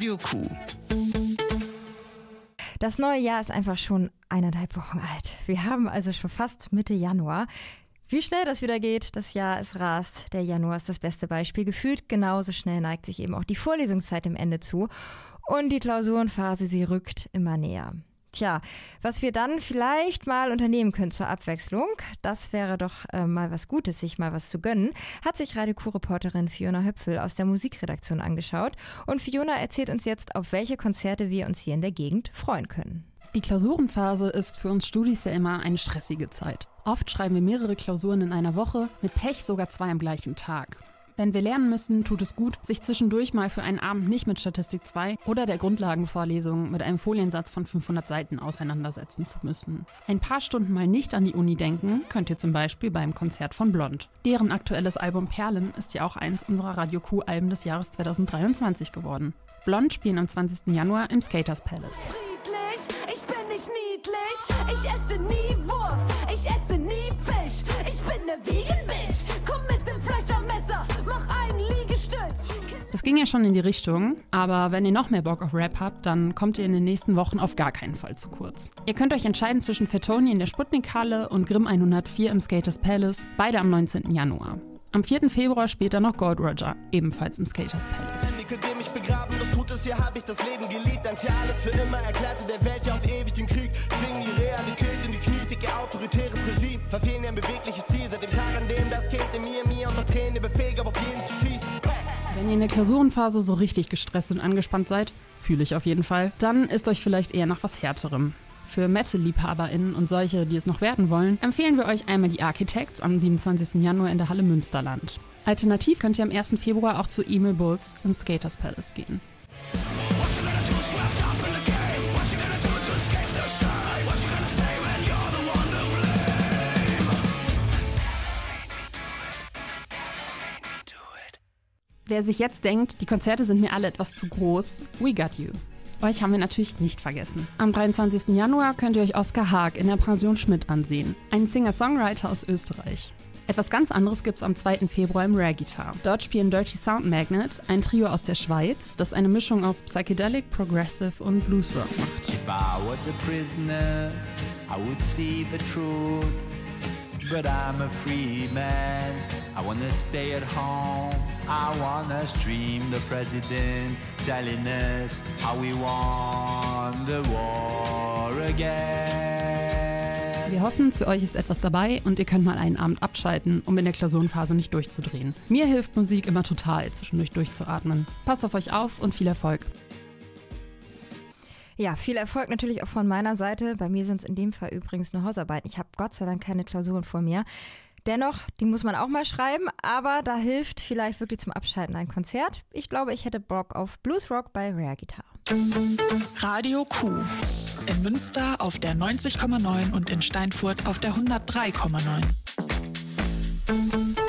Radio Q. Das neue Jahr ist einfach schon eineinhalb Wochen alt. Wir haben also schon fast Mitte Januar. Wie schnell das wieder geht, das Jahr es rast. Der Januar ist das beste Beispiel. Gefühlt genauso schnell neigt sich eben auch die Vorlesungszeit dem Ende zu. Und die Klausurenphase, sie rückt immer näher. Tja, was wir dann vielleicht mal unternehmen können zur Abwechslung, das wäre doch äh, mal was Gutes, sich mal was zu gönnen, hat sich Radio Q-Reporterin Fiona Höpfel aus der Musikredaktion angeschaut. Und Fiona erzählt uns jetzt, auf welche Konzerte wir uns hier in der Gegend freuen können. Die Klausurenphase ist für uns Studis ja immer eine stressige Zeit. Oft schreiben wir mehrere Klausuren in einer Woche, mit Pech sogar zwei am gleichen Tag. Wenn wir lernen müssen, tut es gut, sich zwischendurch mal für einen Abend nicht mit Statistik 2 oder der Grundlagenvorlesung mit einem Foliensatz von 500 Seiten auseinandersetzen zu müssen. Ein paar Stunden mal nicht an die Uni denken, könnt ihr zum Beispiel beim Konzert von Blond. Deren aktuelles Album Perlen ist ja auch eins unserer Radio Q-Alben des Jahres 2023 geworden. Blond spielen am 20. Januar im Skaters Palace. Friedlich, ich bin nicht niedlich, ich esse nie Wurst, ich esse nie Fisch, ich bin ne Vegan-Bitch, Das ging ja schon in die Richtung, aber wenn ihr noch mehr Bock auf Rap habt, dann kommt ihr in den nächsten Wochen auf gar keinen Fall zu kurz. Ihr könnt euch entscheiden zwischen Fettoni in der Sputnik-Halle und Grimm 104 im Skaters Palace, beide am 19. Januar. Am 4. Februar spielt dann noch Gold Roger, ebenfalls im Skaters Palace. Es, ihr in der Klausurenphase so richtig gestresst und angespannt seid, fühle ich auf jeden Fall, dann ist euch vielleicht eher nach was Härterem. Für Metal-LiebhaberInnen und solche, die es noch werden wollen, empfehlen wir euch einmal die Architects am 27. Januar in der Halle Münsterland. Alternativ könnt ihr am 1. Februar auch zu Emil Bulls ins Skaters Palace gehen. Wer sich jetzt denkt, die Konzerte sind mir alle etwas zu groß, we got you. Euch haben wir natürlich nicht vergessen. Am 23. Januar könnt ihr euch Oskar Haag in der Pension Schmidt ansehen, einen Singer-Songwriter aus Österreich. Etwas ganz anderes gibt's am 2. Februar im Rare Guitar. Dort spielen Dirty Sound Magnet, ein Trio aus der Schweiz, das eine Mischung aus Psychedelic, Progressive und Bluesrock macht. But I'm a free man. I wanna stay at home. I wanna stream the president telling us how we won the war again. Wir hoffen, für euch ist etwas dabei und ihr könnt mal einen Abend abschalten, um in der Klausurenphase nicht durchzudrehen. Mir hilft Musik immer total, zwischendurch durchzuatmen. Passt auf euch auf und viel Erfolg. Ja, viel Erfolg natürlich auch von meiner Seite. Bei mir sind es in dem Fall übrigens nur Hausarbeiten. Ich habe Gott sei Dank keine Klausuren vor mir. Dennoch, die muss man auch mal schreiben, aber da hilft vielleicht wirklich zum Abschalten ein Konzert. Ich glaube, ich hätte Bock auf Bluesrock bei Rare Guitar. Radio Q. In Münster auf der 90,9 und in Steinfurt auf der 103,9.